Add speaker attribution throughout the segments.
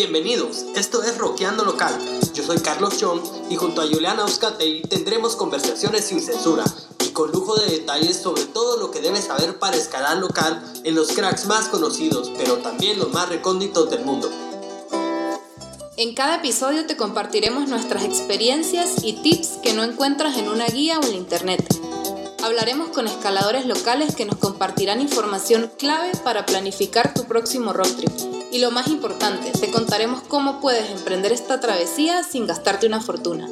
Speaker 1: Bienvenidos, esto es Roqueando Local. Yo soy Carlos John y junto a Juliana Euskatei tendremos conversaciones sin censura y con lujo de detalles sobre todo lo que debes saber para escalar local en los cracks más conocidos, pero también los más recónditos del mundo.
Speaker 2: En cada episodio te compartiremos nuestras experiencias y tips que no encuentras en una guía o en internet. Hablaremos con escaladores locales que nos compartirán información clave para planificar tu próximo road trip. Y lo más importante, te contaremos cómo puedes emprender esta travesía sin gastarte una fortuna.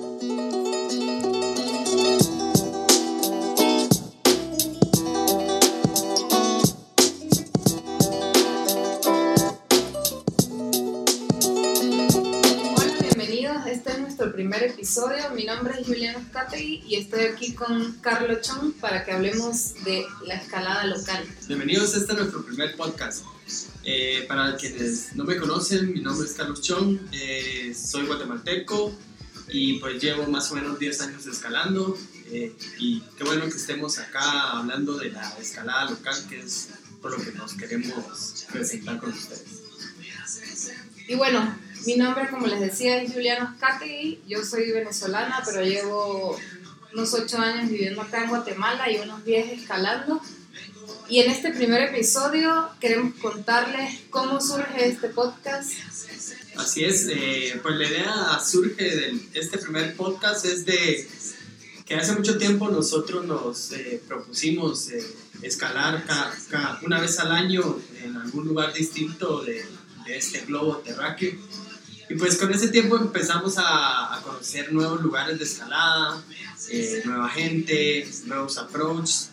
Speaker 2: Hola, bienvenidos. Este es nuestro primer episodio. Mi nombre es Juliana Skategui y estoy aquí con Carlos Chong para que hablemos de la escalada local.
Speaker 1: Bienvenidos, este es nuestro primer podcast. Eh, para quienes no me conocen, mi nombre es Carlos Chong, eh, soy guatemalteco y pues llevo más o menos 10 años escalando eh, y qué bueno que estemos acá hablando de la escalada local que es por lo que nos queremos presentar con ustedes.
Speaker 2: Y bueno, mi nombre, como les decía, es Juliana Skategui. Yo soy venezolana, pero llevo unos 8 años viviendo acá en Guatemala y unos 10 escalando. Y en este primer episodio queremos contarles cómo surge este podcast.
Speaker 1: Así es, eh, pues la idea surge de este primer podcast es de que hace mucho tiempo nosotros nos eh, propusimos eh, escalar una vez al año en algún lugar distinto de, de este globo terráqueo. Y pues con ese tiempo empezamos a, a conocer nuevos lugares de escalada, nueva gente, nuevos approaches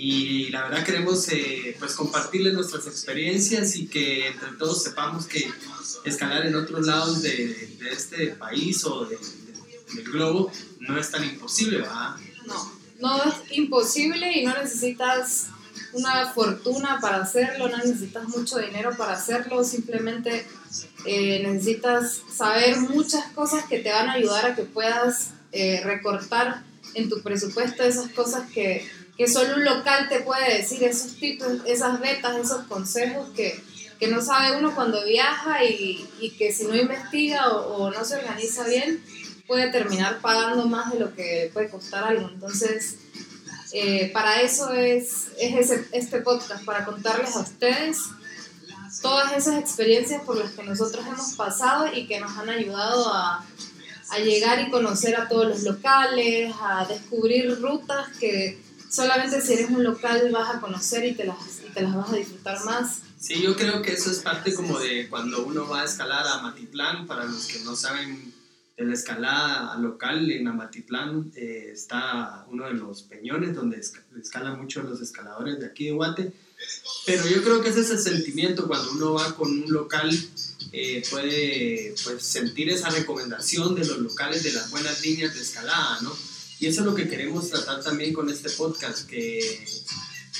Speaker 1: y la verdad queremos eh, pues compartirles nuestras experiencias y que entre todos sepamos que escalar en otros lados de, este país o de, del globo no es tan imposible, ¿verdad?
Speaker 2: No, no es imposible y no necesitas una fortuna para hacerlo, no necesitas mucho dinero para hacerlo, simplemente eh, necesitas saber muchas cosas que te van a ayudar a que puedas eh, recortar en tu presupuesto esas cosas que que solo un local te puede decir esos tipos, esas betas, esos consejos que, que no sabe uno cuando viaja y, y que si no investiga o, o, no se organiza bien, puede terminar pagando más de lo que puede costar algo. Entonces, eh, para eso es, es ese, este podcast, para contarles a ustedes todas esas experiencias por las que nosotros hemos pasado y que nos han ayudado a, a llegar y conocer a todos los locales, a descubrir rutas que solamente si eres un local vas a conocer y te las, y te las vas a disfrutar más.
Speaker 1: Sí, yo creo que eso es parte como de cuando uno va a escalar a Matitlán, para los que no saben de la escalada local en Amatitlán eh, está uno de los peñones donde escalan mucho los escaladores de aquí de Guate, pero yo creo que ese es el sentimiento cuando uno va con un local eh, puede pues, sentir esa recomendación de los locales de las buenas líneas de escalada, ¿no? Y eso es lo que queremos tratar también con este podcast, que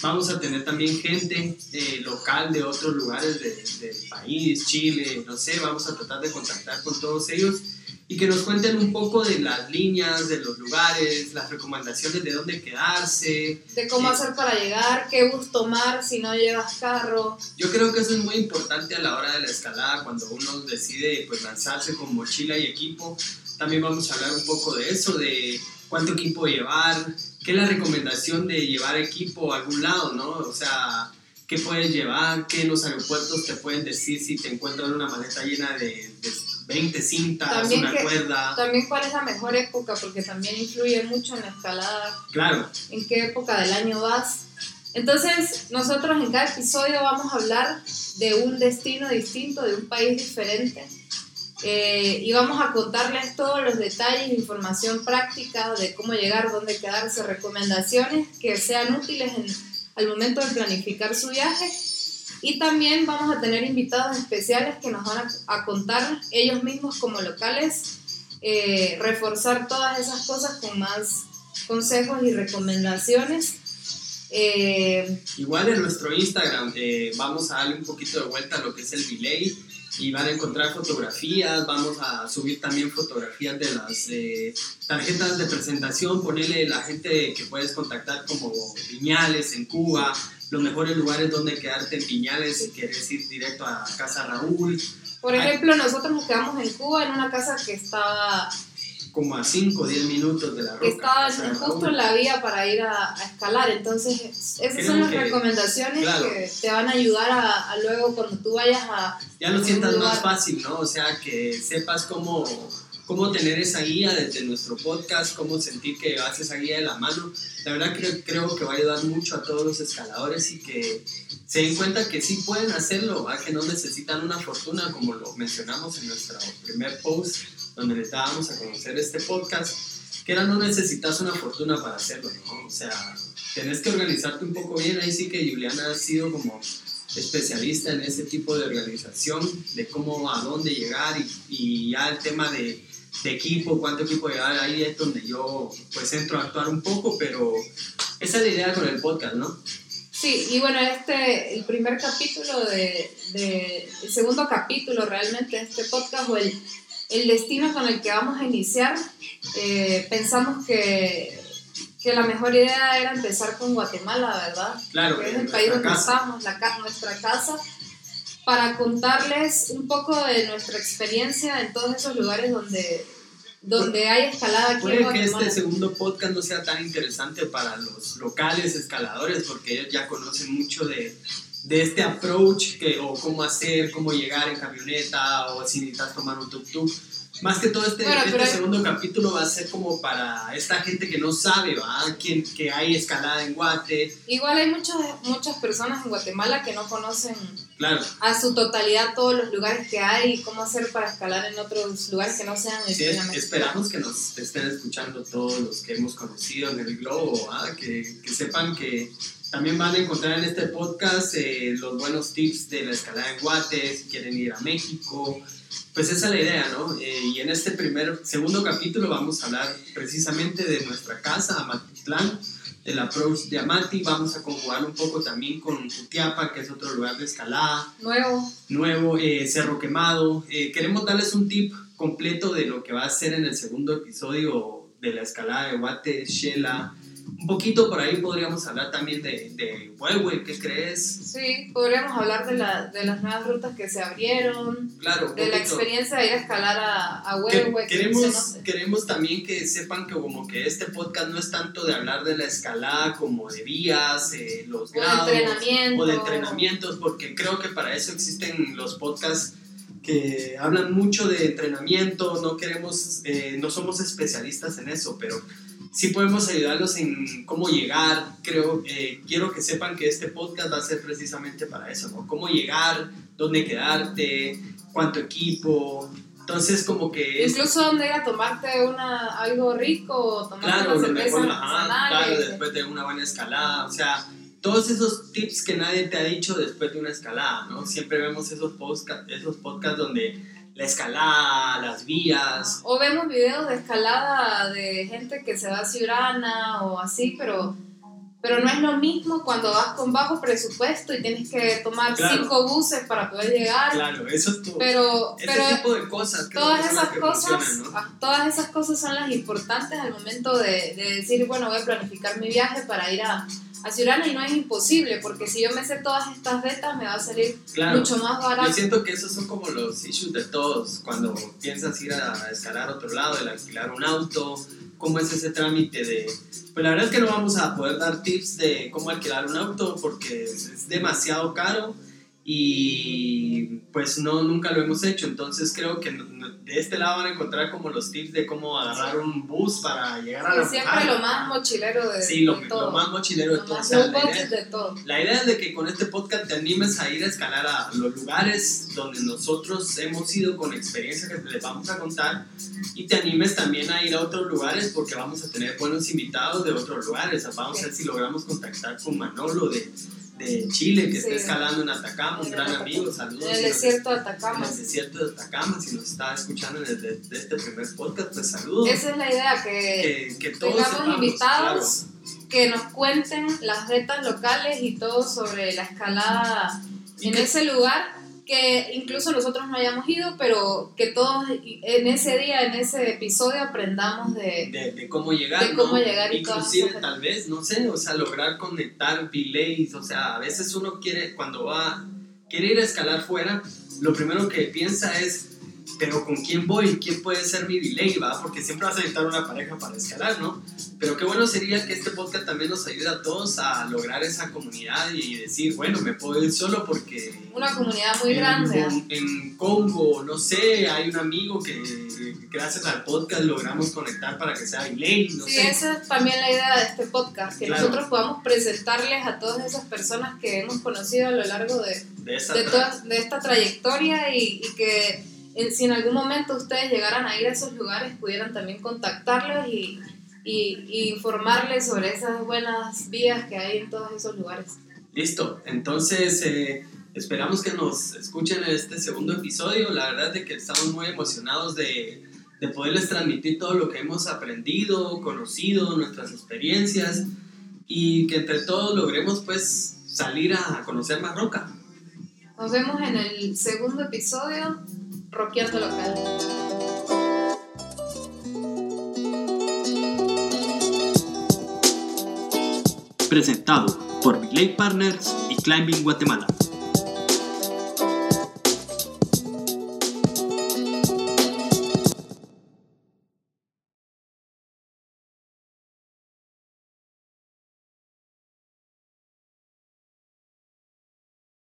Speaker 1: vamos a tener también gente eh, local de otros lugares de, del país, Chile, no sé, vamos a tratar de contactar con todos ellos y que nos cuenten un poco de las líneas, de los lugares, las recomendaciones de dónde quedarse.
Speaker 2: De cómo hacer para llegar, qué bus tomar si no llevas carro.
Speaker 1: Yo creo que eso es muy importante a la hora de la escalada, cuando uno decide pues, lanzarse con mochila y equipo. También vamos a hablar un poco de eso, de cuánto equipo llevar, qué es la recomendación de llevar equipo a algún lado, ¿no? O sea, qué puedes llevar, qué en los aeropuertos te pueden decir si te encuentran una maleta llena de, de 20 cintas,
Speaker 2: también
Speaker 1: una
Speaker 2: que,
Speaker 1: cuerda.
Speaker 2: También cuál es la mejor época, porque también influye mucho en la escalada.
Speaker 1: Claro.
Speaker 2: En qué época del año vas. Entonces, nosotros en cada episodio vamos a hablar de un destino distinto, de un país diferente. Eh, y vamos a contarles todos los detalles, información práctica de cómo llegar, dónde quedarse, recomendaciones que sean útiles en, al momento de planificar su viaje. Y también vamos a tener invitados especiales que nos van a, a contar ellos mismos como locales, eh, reforzar todas esas cosas con más consejos y recomendaciones. Eh,
Speaker 1: Igual en nuestro Instagram eh, vamos a darle un poquito de vuelta a lo que es el delay y van a encontrar fotografías, vamos a subir también fotografías de las eh, tarjetas de presentación, ponerle la gente que puedes contactar como Viñales en Cuba, los mejores lugares donde quedarte en Piñales si quieres ir directo a Casa Raúl.
Speaker 2: Por ejemplo, nosotros nos quedamos en Cuba en una casa que estaba
Speaker 1: como a 5 o 10 minutos de la roca.
Speaker 2: Estaba justo en la vía para ir a, escalar, entonces esas son las recomendaciones que te van a ayudar a, luego cuando tú vayas a...
Speaker 1: Ya lo sientas más fácil, ¿no? O sea, que sepas cómo, cómo tener esa guía desde nuestro podcast, cómo sentir que vas esa guía de la mano. La verdad que creo que va a ayudar mucho a todos los escaladores y que se den cuenta que sí pueden hacerlo, que no necesitan una fortuna como lo mencionamos en nuestro primer post donde les dábamos a conocer este podcast, que era no necesitas una fortuna para hacerlo, ¿no? O sea, tenés que organizarte un poco bien, ahí sí que Juliana ha sido como especialista en ese tipo de organización, de cómo, a dónde llegar y, ya el tema de, de, equipo, cuánto equipo llegar, ahí es donde yo pues entro a actuar un poco, pero esa es la idea con el podcast, ¿no?
Speaker 2: Sí, y bueno, este, el primer capítulo de, de el segundo capítulo realmente de este podcast, o el, el destino con el que vamos a iniciar, eh, pensamos que, que, la mejor idea era empezar con Guatemala, ¿verdad?
Speaker 1: Claro.
Speaker 2: Que es el país donde estamos, la, nuestra casa, para contarles un poco de nuestra experiencia en todos esos lugares donde, donde hay escalada aquí
Speaker 1: Puede que este segundo podcast no sea tan interesante para los locales escaladores, porque ellos ya conocen mucho de de este approach que, o cómo hacer, cómo llegar en camioneta o si necesitas tomar un tuk-tuk. Más que todo este, este segundo capítulo va a ser como para esta gente que no sabe, ¿va? Que, que hay escalada en Guate.
Speaker 2: Igual hay muchas, muchas personas en Guatemala que no conocen
Speaker 1: claro.
Speaker 2: a su totalidad todos los lugares que hay y cómo hacer para escalar en otros lugares que no sean
Speaker 1: sí, Esperamos que nos estén escuchando todos los que hemos conocido en el globo, que, que sepan que también van a encontrar en este podcast eh, los buenos tips de la escalada en Guate, si quieren ir a México. Pues esa es la idea, ¿no? Eh, y en este primer, segundo capítulo vamos a hablar precisamente de nuestra casa, Amatitlán, del approach de Amati. Vamos a conjugar un poco también con Jutiapa, que es otro lugar de escalada.
Speaker 2: Nuevo.
Speaker 1: Nuevo, eh, Cerro Quemado. queremos darles un tip completo de lo que va a ser en el segundo episodio de la escalada de Guate, Shela, un poquito por ahí podríamos hablar también de, de Huehue, ¿qué crees?
Speaker 2: Sí, podríamos hablar de, la, de las nuevas rutas que se abrieron,
Speaker 1: claro,
Speaker 2: de la experiencia de ir a escalar a, a
Speaker 1: queremos, queremos también que sepan que como que este podcast no es tanto de hablar de la escalada como de vías, eh, los grados o de entrenamientos, porque creo que para eso existen los podcasts que hablan mucho de entrenamiento, no queremos, eh, no somos especialistas en eso, pero sí podemos ayudarlos en cómo llegar. Creo, eh, quiero que sepan que este podcast va a ser precisamente para eso, ¿no? Cómo llegar, dónde quedarte, cuánto equipo. Entonces, como que...
Speaker 2: Incluso dónde ir a tomarte una, algo rico, tomar
Speaker 1: claro,
Speaker 2: una cerveza
Speaker 1: Claro, después de una buena escalada. O sea, todos esos tips que nadie te ha dicho después de una escalada, ¿no? Siempre vemos esos, podcast, esos podcasts donde la escalada, las vías.
Speaker 2: O vemos videos de escalada de gente que se va a Ciurana o así, pero, pero no es lo mismo cuando vas con bajo presupuesto y tienes que tomar cinco buses para poder llegar.
Speaker 1: Claro, eso es todo.
Speaker 2: Pero,
Speaker 1: ese tipo de cosas.
Speaker 2: Todas esas cosas, ah, todas esas cosas son las importantes al momento de, de decir, bueno, voy a planificar mi viaje para ir a a Ciurana y no es imposible, porque si yo me sé todas estas betas me va a salir mucho más barato.
Speaker 1: Yo siento que esos son como los issues de todos, cuando piensas ir a escalar a otro lado, el alquilar un auto, cómo es ese trámite de... Pues la verdad es que no vamos a poder dar tips de cómo alquilar un auto porque es demasiado caro y pues no, nunca lo hemos hecho, entonces creo que de este lado van a encontrar como los tips de cómo agarrar un bus para llegar a la
Speaker 2: siempre lo más mochilero de,
Speaker 1: sí, lo,
Speaker 2: todo.
Speaker 1: lo más mochilero de, todo.
Speaker 2: la, idea, de todo.
Speaker 1: la idea es de que con este podcast te animes a ir a escalar a los lugares donde nosotros hemos ido con experiencia que les vamos a contar y te animes también a ir a otros lugares porque vamos a tener buenos invitados de otros lugares, vamos a ver si logramos contactar con Manolo de de Chile que está escalando en Atacama, un gran amigo, saludos.
Speaker 2: En el desierto de Atacama.
Speaker 1: En el desierto de Atacama, si nos está escuchando desde, este primer podcast, pues saludos.
Speaker 2: Esa es la idea, que, que, todos tengamos invitados que nos cuenten las retas locales y todo sobre la escalada en ese lugar que incluso nosotros no hayamos ido, pero que todos en ese día, en ese episodio, aprendamos de,
Speaker 1: de, de cómo llegar.
Speaker 2: de cómo
Speaker 1: ¿no?
Speaker 2: llegar y
Speaker 1: Inclusive
Speaker 2: esas-
Speaker 1: tal vez, no sé, o sea, lograr conectar delays, o sea, a veces uno quiere, cuando va, quiere ir a escalar fuera, lo primero que piensa es, pero ¿con quién voy? ¿Quién puede ser mi delay? ¿va? Porque siempre vas a necesitar una pareja para escalar, ¿no? Pero qué bueno sería que este podcast también nos ayude a todos a lograr esa comunidad y decir, bueno, me puedo ir solo porque
Speaker 2: una comunidad muy
Speaker 1: en,
Speaker 2: grande.
Speaker 1: en- Congo, no sé, hay un amigo que gracias al podcast logramos conectar para que sea delay, no
Speaker 2: Sí,
Speaker 1: sé.
Speaker 2: esa es también la idea de este podcast, que
Speaker 1: Claro.
Speaker 2: nosotros podamos presentarles a todas esas personas que hemos conocido a lo largo de,
Speaker 1: de
Speaker 2: de, toda- de esta trayectoria y, y que si en algún momento ustedes llegaran a ir a esos lugares pudieran también contactarlos y, y- y informarles sobre esas buenas vías que hay en todos esos lugares.
Speaker 1: Listo, entonces eh, esperamos que nos escuchen en este segundo episodio. La verdad es que estamos muy emocionados de, de poderles transmitir todo lo que hemos aprendido, conocido, nuestras experiencias y que entre todos logremos pues salir a conocer más roca.
Speaker 2: Nos vemos en el segundo episodio, Roqueando Local.
Speaker 1: Presentado por Relay Partners y Climbing Guatemala.